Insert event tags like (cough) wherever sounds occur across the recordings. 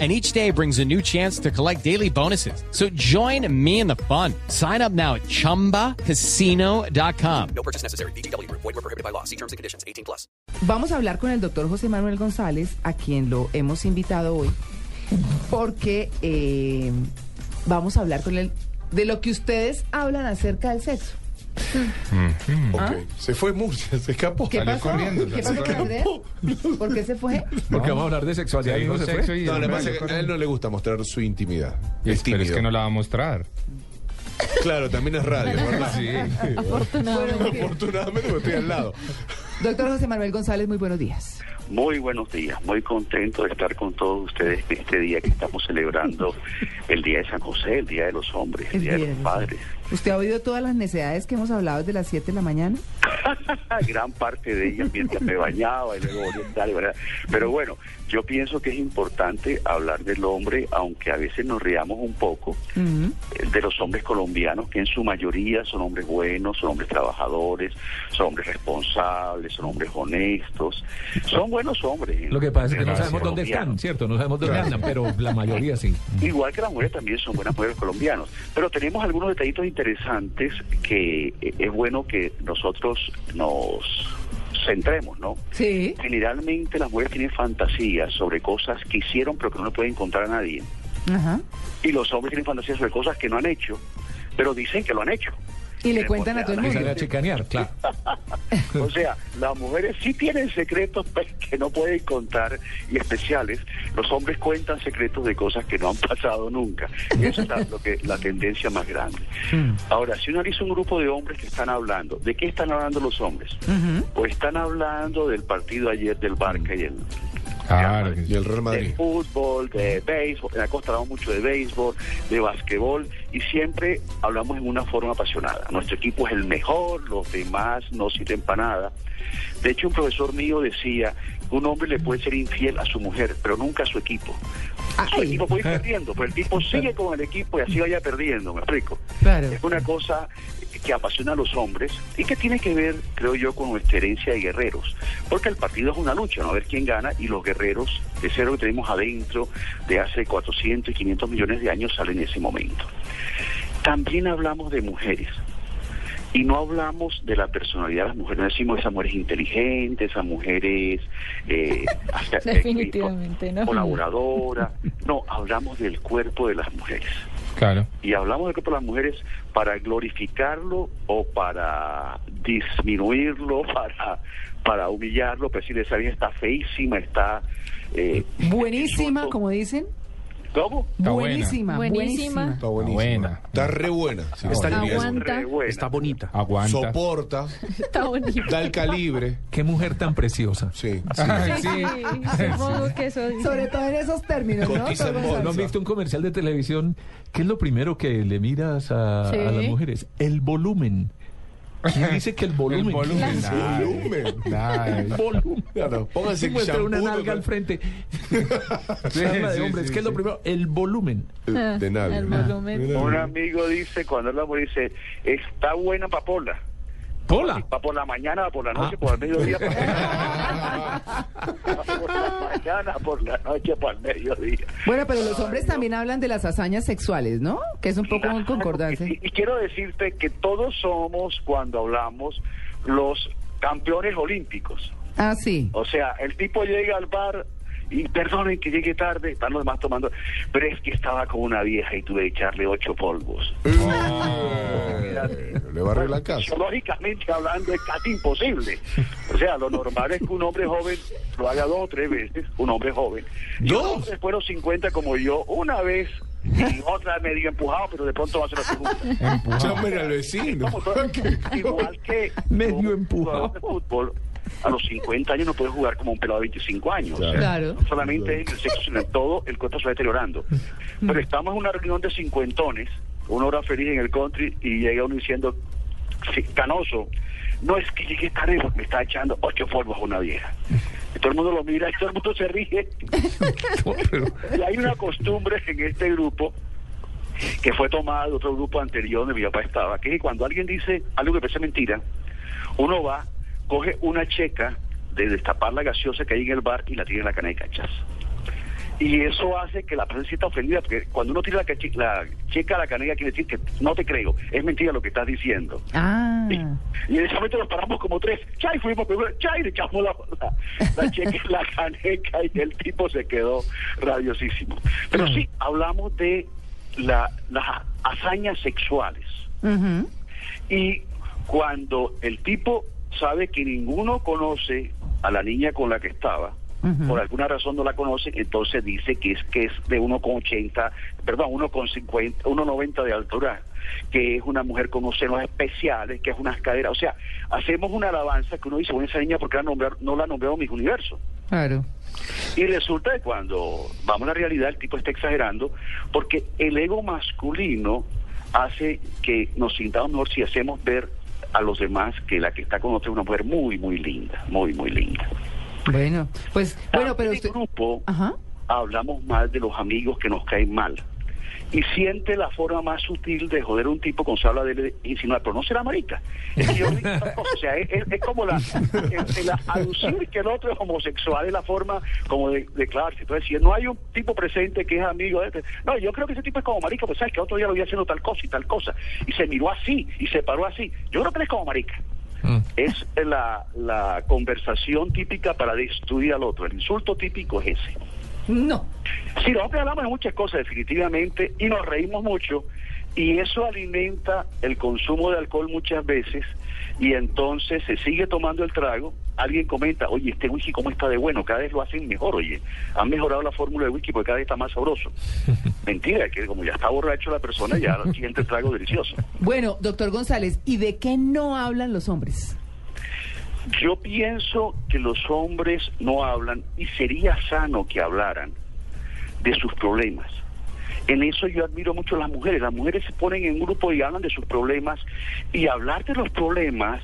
and each day brings a new chance to collect daily bonuses. So join me in the fun. Sign up now at ChumbaCasino.com. No purchase necessary. BGW. Void were prohibited by law. See terms and conditions. 18 plus. Vamos a hablar con el doctor José Manuel González, a quien lo hemos invitado hoy, porque eh, vamos a hablar con él de lo que ustedes hablan acerca del sexo. Ok, se fue Murcia, se escapó. ¿Qué pasó? corriendo. ¿Qué pasó con Andrés? ¿Por qué se fue? (laughs) Porque vamos a hablar de sexualidad y no se fue. No, le pasa que a él no le gusta mostrar su intimidad. Y Es es, pero es que no la va a mostrar. Claro, también es radio, (laughs) ¿verdad? Sí. Afortunadamente. Afortunadamente estoy al lado. Doctor José Manuel González, muy buenos días. Muy buenos días, muy contento de estar con todos ustedes en este día que estamos celebrando (laughs) el Día de San José, el Día de los Hombres, el, El Día de los de los Padres. ¿Usted ha oído todas las necesidades que hemos hablado desde las 7 de la mañana? (laughs) Gran parte de ellas mientras me bañaba y luego entrar, ¿verdad? Pero bueno, yo pienso que es importante hablar del hombre, aunque a veces nos riamos un poco, eh, de los hombres colombianos, que en su mayoría son hombres buenos, son hombres trabajadores, son hombres responsables, son hombres honestos, son buenos hombres. Lo que pasa es que no sabemos dónde están, ¿cierto? No sabemos dónde andan, pero la mayoría sí. (laughs) Igual que las mujeres también son buenas mujeres colombianos. Pero tenemos algunos detallitos interesantes que eh, es bueno que nosotros nos centremos, ¿no? Sí. Generalmente las mujeres tienen fantasías sobre cosas que hicieron pero que no le pueden contar a nadie. Ajá. Y los hombres tienen fantasías sobre cosas que no han hecho, pero dicen que lo han hecho. Y le cuentan a todo el mundo. a chicanear, claro. (laughs) O sea, las mujeres sí tienen secretos pues, que no pueden contar y especiales. Los hombres cuentan secretos de cosas que no han pasado nunca. Esa es la, lo que, la tendencia más grande. Ahora, si uno analiza un grupo de hombres que están hablando, ¿de qué están hablando los hombres? Pues están hablando del partido ayer del Barca y el Claro. Y el Real de Madrid. fútbol, de béisbol, en la costa hablamos mucho de béisbol, de basquetbol y siempre hablamos en una forma apasionada. Nuestro equipo es el mejor, los demás no sirven para nada. De hecho, un profesor mío decía que un hombre le puede ser infiel a su mujer, pero nunca a su equipo. Su Ay. equipo puede ir (laughs) perdiendo, pero el tipo sigue con el equipo y así vaya perdiendo, me explico. Claro. Es una cosa que apasiona a los hombres y que tiene que ver, creo yo, con nuestra herencia de guerreros. Porque el partido es una lucha, ¿no? A ver quién gana y los guerreros de cero que tenemos adentro de hace 400 y 500 millones de años salen en ese momento. También hablamos de mujeres. Y no hablamos de la personalidad de las mujeres, no decimos esa mujer es inteligente, esa mujer es eh, (laughs) hasta- eh, Definitivamente, ¿no? colaboradora. No, hablamos del cuerpo de las mujeres. Claro. Y hablamos del cuerpo de las mujeres para glorificarlo o para disminuirlo, (laughs) para, para humillarlo, para decirle, esa vieja está feísima, está... Eh, Buenísima, insulto". como dicen. ¿Cómo? Está buenísima, buena. buenísima. Está buenísima. buena. Está re buena. sí, Está está. Aguanta. Re buena. bonita. Aguanta. Soporta, Está bonito. da el calibre. Qué mujer tan preciosa. Sí. Ay, Sí, sí. supongo que eso dice. Sobre todo en esos términos, ¿no? Cotiza? ¿No han visto un comercial de televisión? ¿Qué es lo primero que le miras a, Sí. a las mujeres? El volumen. ¿Quién dice que el volumen? El volumen. Volumen. ay, volumen. Claro, pónganse Se muestra una shampoo, nalga ¿no? al frente. (laughs) Habla de sí, hombres. sí, ¿Qué es lo sí. primero? El volumen. Ah, De. El volumen. Un amigo dice, cuando la mujer dice, está buena papola. Pola. Va por la mañana, va por la noche, Ah. por el mediodía. (laughs) Va por la mañana, por la noche, por el mediodía. Bueno, pero los hombres también hablan de las hazañas sexuales, ¿no? Que es un poco en concordancia. Y, y quiero decirte que todos somos, cuando hablamos, los campeones olímpicos. Ah, sí. O sea, el tipo llega al bar y perdonen que llegue tarde, están los demás tomando, pero es que estaba con una vieja y tuve que echarle ocho polvos. Eh, Le va a arreglar casa. Biológicamente hablando es casi imposible. O sea, lo normal es que un hombre joven lo haga dos o tres veces, un hombre joven. Y ¿Dos? un hombre después de los 50 como yo, una vez y otra medio empujado, pero de pronto va a ser la segunda. Llámenle al vecino. (laughs) Igual que Medio empujado. jugador de fútbol a los 50 años no puede jugar como un pelado de 25 años. Claro. O sea, Claro. No solamente es el sexo, sino en todo el cuerpo se va deteriorando. Pero estamos en una reunión de cincuentones, una hora feliz en el country, y llega uno diciendo, "Sí, canoso, no es que llegué tarde porque me está echando ocho polvos a una vieja. Y todo el mundo lo mira y todo el mundo se ríe. (laughs) y hay una costumbre en este grupo que fue tomada de otro grupo anterior donde mi papá estaba, que es que cuando alguien dice algo que parece mentira, uno va, coge una checa de destapar la gaseosa que hay en el bar y la tira en la caneca, chas. Y eso hace que la persona se sienta ofendida, porque cuando uno tira la, checa a la caneca quiere decir que no te creo, es mentira lo que estás diciendo. Ah, Y en ese momento nos paramos como tres. Chay, fuimos primero. Chay, le echamos la, la, la checa la caneca y el tipo se quedó radiosísimo. Pero sí, hablamos de la, las hazañas sexuales. Y cuando el tipo sabe que ninguno conoce a la niña con la que estaba, por alguna razón no la conoce, entonces dice que es que es de 1,80, perdón, 1,50, 1,90 de altura, que es una mujer con unos senos especiales, que es unas caderas. O sea, hacemos una alabanza que uno dice, bueno, esa niña, ¿por qué la nombrar- no la nombró mis universo? claro. Y resulta que cuando vamos a la realidad, el tipo está exagerando, porque el ego masculino hace que nos sintamos mejor si hacemos ver a los demás que la que está con otra es una mujer muy, muy linda, muy, muy linda. Bueno, pues, bueno, pero en el grupo Ajá. hablamos mal de los amigos que nos caen mal. Y siente la forma más sutil de joder a un tipo con se habla de insinuar, pero no será marica. (laughs) Es que yo digo cosa, o sea, es, es- como la, el, el aducir que el otro es homosexual, es la forma como de declararse. Entonces, si no hay un tipo presente que es amigo de este, no, yo creo que ese tipo es como marica, pues sabes que otro día lo vi haciendo tal cosa y tal cosa, y se miró así, y se paró así. Yo creo que él es como marica. Es la, la conversación típica para destruir al otro. El insulto típico es ese. No. Sí, nosotros hablamos de muchas cosas definitivamente y nos reímos mucho y eso alimenta el consumo de alcohol muchas veces y entonces se sigue tomando el trago. Alguien comenta, oye, este whisky cómo está de bueno, cada vez lo hacen mejor, oye, han mejorado la fórmula de whisky porque cada vez está más sabroso. (laughs) Mentira, que como ya está borracho la persona, ya el siguiente trago delicioso. Bueno, doctor González, ¿y de qué no hablan los hombres? Yo pienso que los hombres no hablan y sería sano que hablaran de sus problemas. En eso yo admiro mucho a las mujeres. Las mujeres se ponen en grupo y hablan de sus problemas y hablar de los problemas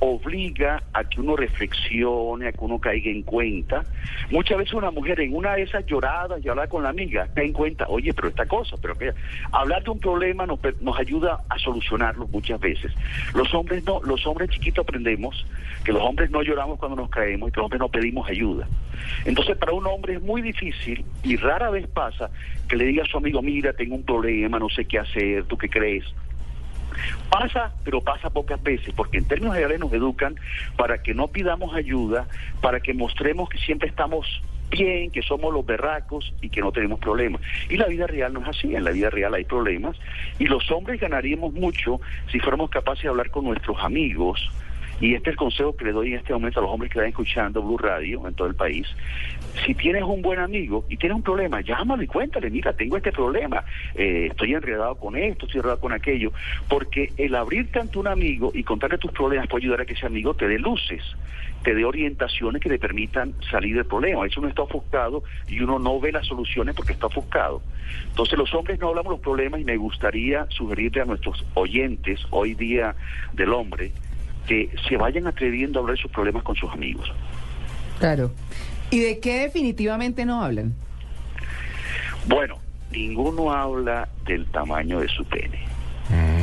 obliga a que uno reflexione, a que uno caiga en cuenta. Muchas veces una mujer en una de esas lloradas y hablar con la amiga, cae en cuenta, oye, pero esta cosa, pero que hablar de un problema nos, nos ayuda a solucionarlo muchas veces. Los hombres no, los hombres chiquitos aprendemos que los hombres no lloramos cuando nos caemos y que los hombres no pedimos ayuda. Entonces para un hombre es muy difícil y rara vez pasa que le diga a su amigo, mira, tengo un problema, no sé qué hacer, ¿tú qué crees? Pasa, pero pasa pocas veces, porque en términos generales nos educan para que no pidamos ayuda, para que mostremos que siempre estamos bien, que somos los berracos y que no tenemos problemas. Y la vida real no es así, en la vida real hay problemas y los hombres ganaríamos mucho si fuéramos capaces de hablar con nuestros amigos. Y este es el consejo que le doy en este momento a los hombres que están escuchando Blue Radio en todo el país. Si tienes un buen amigo y tienes un problema, llámalo y cuéntale, mira, tengo este problema, eh, estoy enredado con esto, estoy enredado con aquello, porque el abrirte ante un amigo y contarle tus problemas puede ayudar a que ese amigo te dé luces, te dé orientaciones que le permitan salir del problema. Veces uno está ofuscado y uno no ve las soluciones porque está ofuscado. Entonces los hombres no hablamos los problemas y me gustaría sugerirle a nuestros oyentes hoy día del hombre que se vayan atreviendo a hablar de sus problemas con sus amigos. Claro. ¿Y de qué definitivamente no hablan? Bueno, ninguno habla del tamaño de su pene,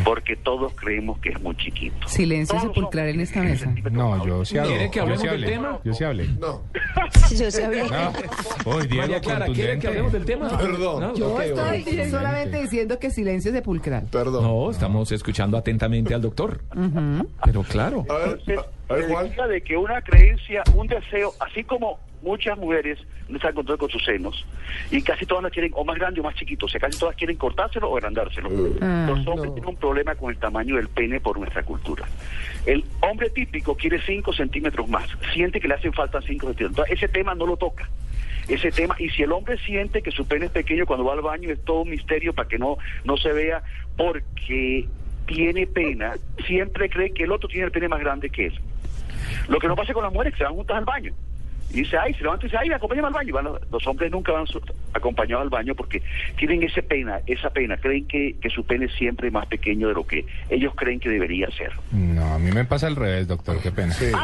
porque todos creemos que es muy chiquito. Silencio sepulcral en esta mesa. No, yo sí hablo. ¿Quiere que yo hablemos sí del hablé. tema? Yo sí hablé. No, (laughs) Yo. Hoy Diego María Clara, ¿quiere que hablemos del tema? Perdón. No, Yo estoy solamente diciendo que silencio sepulcral. Perdón. No, estamos escuchando atentamente al doctor. Pero claro. A ver, ver, de que una creencia, un deseo, así como muchas mujeres no están control con sus senos, y casi todas las quieren o más grande o más chiquito, o sea, casi todas quieren cortárselo o agrandárselo. Ah, Los hombres no. tienen un problema con el tamaño del pene por nuestra cultura. El hombre típico quiere 5 centímetros más, siente que le hacen falta 5 centímetros. Entonces, ese tema no lo toca. Ese tema, y si el hombre siente que su pene es pequeño cuando va al baño, es todo un misterio para que no, no se vea, porque tiene pena, siempre cree que el otro tiene el pene más grande que él. Lo que no pasa con las mujeres que se van juntas al baño. Y dice, ay, se levanta y dice, ay, acompáñame al baño. Los, hombres nunca van acompañados al baño porque tienen ese pena, esa pena. Creen que, que su pene es siempre más pequeño de lo que ellos creen que debería ser. No, a mí me pasa al revés, doctor, qué pena. Sí. (laughs)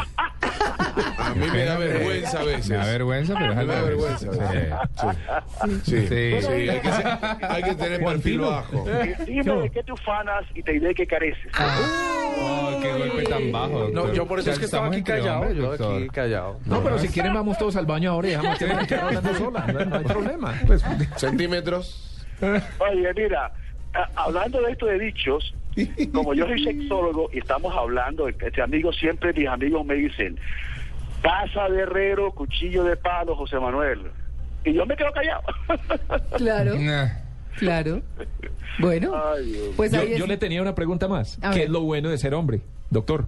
A mí me da vergüenza a veces. Me da vergüenza, pero es al Me da revés. vergüenza. Sí. Sí, sí, Sí. sí, hay, que ser- hay que tener perfil bajo. Dime de qué te ufanas y te diré de qué careces. Oh, qué golpe tan bajo, doctor. No, yo por eso O sea, es que estaba estamos aquí callado. hombres, yo doctor. aquí callado. No, pero si quieren vamos todos al baño ahora y dejamos que me hablando sola. No, no hay problema. (laughs) Pues, Centímetros. Oye, mira, a- hablando de esto de dichos, (laughs) como yo soy sexólogo y estamos hablando, este amigo siempre, mis amigos me dicen, taza de herrero, cuchillo de palo, José Manuel. Y yo me quedo callado. (laughs) Claro, Nah. Claro. Bueno, Ay, pues yo, ahí yo es- le tenía una pregunta más. A ¿Qué ver. es lo bueno de ser hombre, doctor?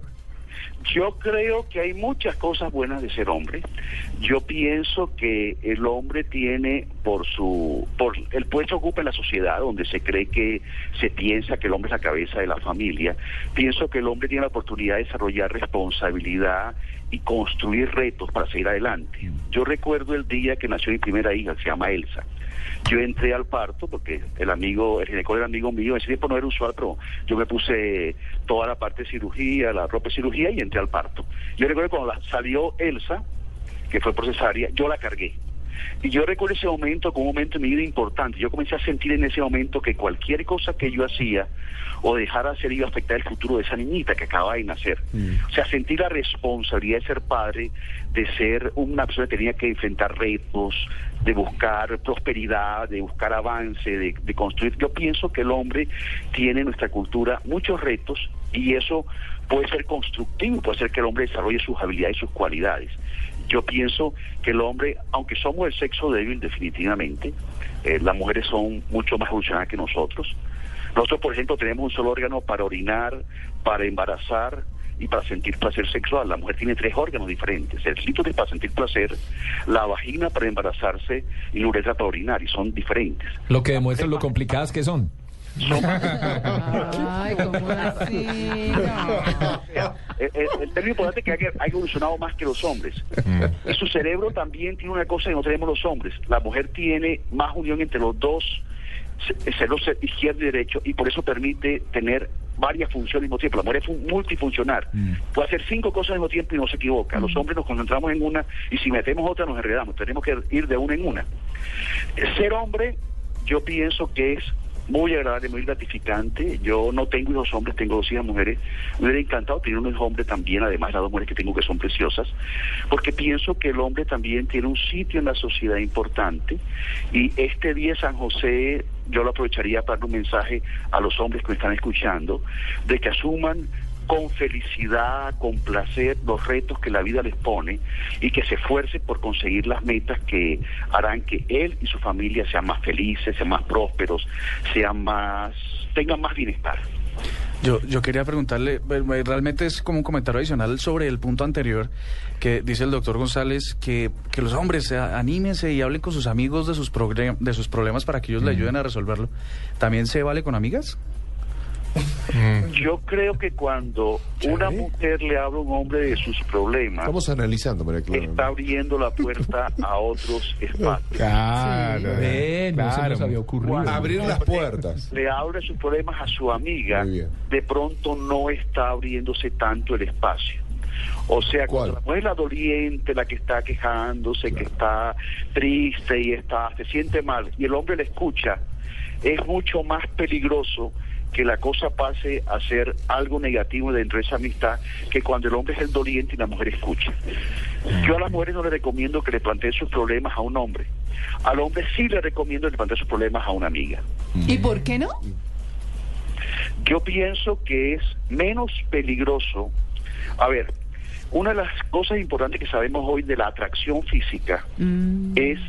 Yo creo que hay muchas cosas buenas de ser hombre. Yo pienso que el hombre tiene por su por el puesto que ocupa en la sociedad donde se cree que se piensa que el hombre es la cabeza de la familia, pienso que el hombre tiene la oportunidad de desarrollar responsabilidad y construir retos para seguir adelante. Yo recuerdo el día que nació mi primera hija, que se llama Elsa. Yo entré al parto porque el amigo, el ginecólogo era amigo mío, en ese tiempo no era usual, pero yo me puse toda la parte de cirugía, la de cirugía y entré al parto. Yo recuerdo cuando la- salió Elsa, que fue por cesárea, yo la cargué. Y yo recuerdo ese momento como un momento en mi vida importante. Yo comencé a sentir en ese momento que cualquier cosa que yo hacía o dejara de hacer iba a afectar el futuro de esa niñita que acaba de nacer. O sea, sentir la responsabilidad de ser padre, de ser una persona que tenía que enfrentar retos, de buscar prosperidad, de buscar avance, de, de construir. Yo pienso que el hombre tiene en nuestra cultura muchos retos y eso puede ser constructivo, puede ser que el hombre desarrolle sus habilidades y sus cualidades. Yo pienso que el hombre, aunque somos el sexo débil definitivamente, eh, las mujeres son mucho más evolucionadas que nosotros. Nosotros, por ejemplo, tenemos un solo órgano para orinar, para embarazar y para sentir placer sexual. La mujer tiene tres órganos diferentes. El clítoris para sentir placer, la vagina para embarazarse y la uretra para orinar, y son diferentes. Lo que demuestra lo complicadas que son. Ay, ¿cómo así? No. El, el- el término importante es que hay, hay evolucionado más que los hombres. Y su cerebro también tiene una cosa que no tenemos los hombres. La mujer tiene más unión entre los dos ce- cerebros izquierdo y derecho y por eso permite tener varias funciones al mismo tiempo. La mujer es fun- multifuncional. Puede hacer cinco cosas al mismo tiempo y no se equivoca. Los hombres nos concentramos en una y si metemos otra nos enredamos. Tenemos que ir de una en una. Ser hombre, yo pienso que es muy agradable, muy gratificante. Yo no tengo hijos hombres, tengo dos hijas mujeres. Me hubiera encantado tener un hijo hombre también, además de las dos mujeres que tengo que son preciosas, porque pienso que el hombre también tiene un sitio en la sociedad importante. Y este día San José, yo lo aprovecharía para dar un mensaje a los hombres que me están escuchando, de que asuman con felicidad, con placer, los retos que la vida les pone y que se esfuerce por conseguir las metas que harán que él y su familia sean más felices, sean más prósperos, sean más, tengan más bienestar. Yo, yo quería preguntarle, eh, realmente es como un comentario adicional sobre el punto anterior que dice el doctor González, que, que los hombres eh, anímense y hablen con sus amigos de sus, progre- de sus problemas para que ellos le ayuden a resolverlo. ¿También se vale con amigas? Yo creo que cuando una mujer le habla a un hombre de sus problemas, Estamos analizando, María Clara. está abriendo la puerta a otros espacios. Claro. Ven, no se claro. nos había ocurrido. Abrir las puertas. le abre sus problemas a su amiga, Muy bien. de pronto no está abriéndose tanto el espacio. O sea, ¿Cuál? cuando la mujer es la doliente, la que está quejándose, que está triste y está, se siente mal, y el hombre le escucha, es mucho más peligroso que la cosa pase a ser algo negativo dentro de esa amistad que cuando el hombre es el doliente y la mujer escucha. Yo a las mujeres no le recomiendo que le planteen sus problemas a un hombre. Al hombre sí le recomiendo que le plantee sus problemas a una amiga. ¿Y por qué no? Yo pienso que es menos peligroso. A ver, una de las cosas importantes que sabemos hoy de la atracción física es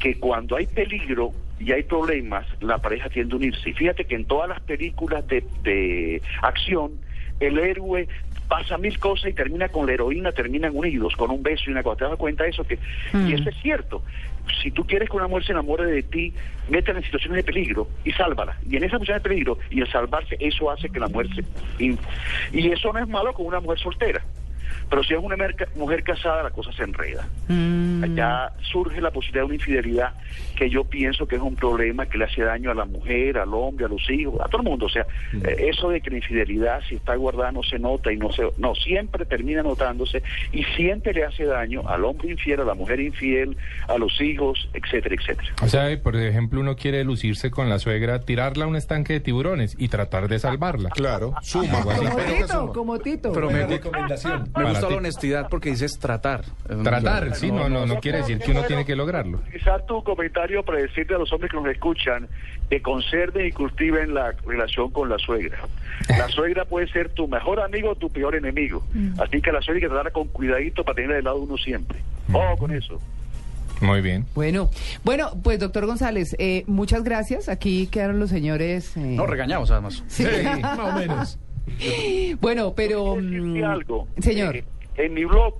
que cuando hay peligro y hay problemas, la pareja tiende a unirse. Y fíjate que en todas las películas de, de acción, el héroe pasa mil cosas y termina con la heroína, terminan unidos, con un beso y una cosa. ¿Te das cuenta de eso? que Y eso es cierto. Si tú quieres que una mujer se enamore de ti, métela en situaciones de peligro y sálvala. Y en esa situación de peligro y el salvarse, eso hace que la mujer se... Y, y eso no es malo con una mujer soltera. Pero si es una merca- mujer casada, la cosa se enreda. Mm. Ya surge la posibilidad de una infidelidad que yo pienso que es un problema que le hace daño a la mujer, al hombre, a los hijos, a todo el mundo. O sea, eh, eso de que la infidelidad, si está guardada, no se nota y no se. No, siempre termina notándose y siempre le hace daño al hombre infiel, a la mujer infiel, a los hijos, etcétera, etcétera. O sea, por ejemplo, uno quiere lucirse con la suegra, tirarla a un estanque de tiburones y tratar de salvarla. Claro, suma. Como Tito, como Tito. Pero me, me gusta ti. la honestidad porque dices tratar. Tratar, sí, no, no, no quiere decir que uno tiene que lograrlo. Utilizar tu comentario para decirle a los hombres que nos escuchan que conserven y cultiven la relación con la suegra. La suegra puede ser tu mejor amigo o tu peor enemigo. Así que la suegra hay que tratarla con cuidadito para tenerla del lado de uno siempre. Ojo con eso. Muy bien. Bueno, bueno, pues doctor González, eh, muchas gracias. Aquí quedaron los señores. eh, No, regañamos además. sí. más o menos. Bueno, pero mm, algo. señor, Eh, en mi blog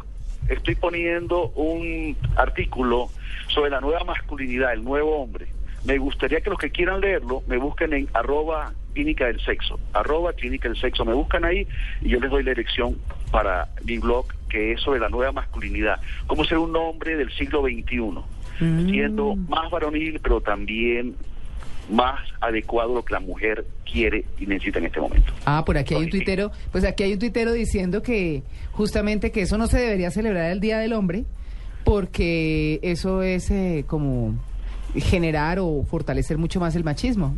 estoy poniendo un artículo sobre la nueva masculinidad, el nuevo hombre. Me gustaría que los que quieran leerlo me busquen en arroba clínica del sexo, arroba clínica del sexo. Me buscan ahí y yo les doy la dirección para mi blog que es sobre la nueva masculinidad. Cómo ser un hombre del siglo XXI, Mm. siendo más varonil, pero también más adecuado lo que la mujer quiere y necesita en este momento. ah, por aquí hay un tuitero, pues aquí hay un tuitero diciendo que justamente que eso no se debería celebrar el Día del Hombre porque eso es eh, como generar o fortalecer mucho más el machismo.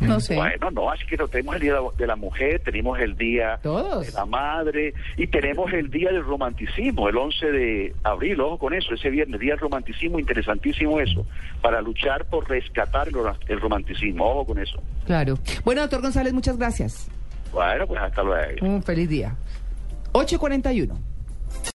Mm, No sé. Bueno, no, así que no, tenemos el Día de la Mujer, tenemos el Día Todos. de la Madre y tenemos el Día del Romanticismo, el 11 de abril, ojo con eso, ese viernes, Día del Romanticismo, interesantísimo eso, para luchar por rescatar el romanticismo, ojo con eso. Claro. Bueno, doctor González, muchas gracias. Bueno, pues hasta luego. Un feliz día. 841.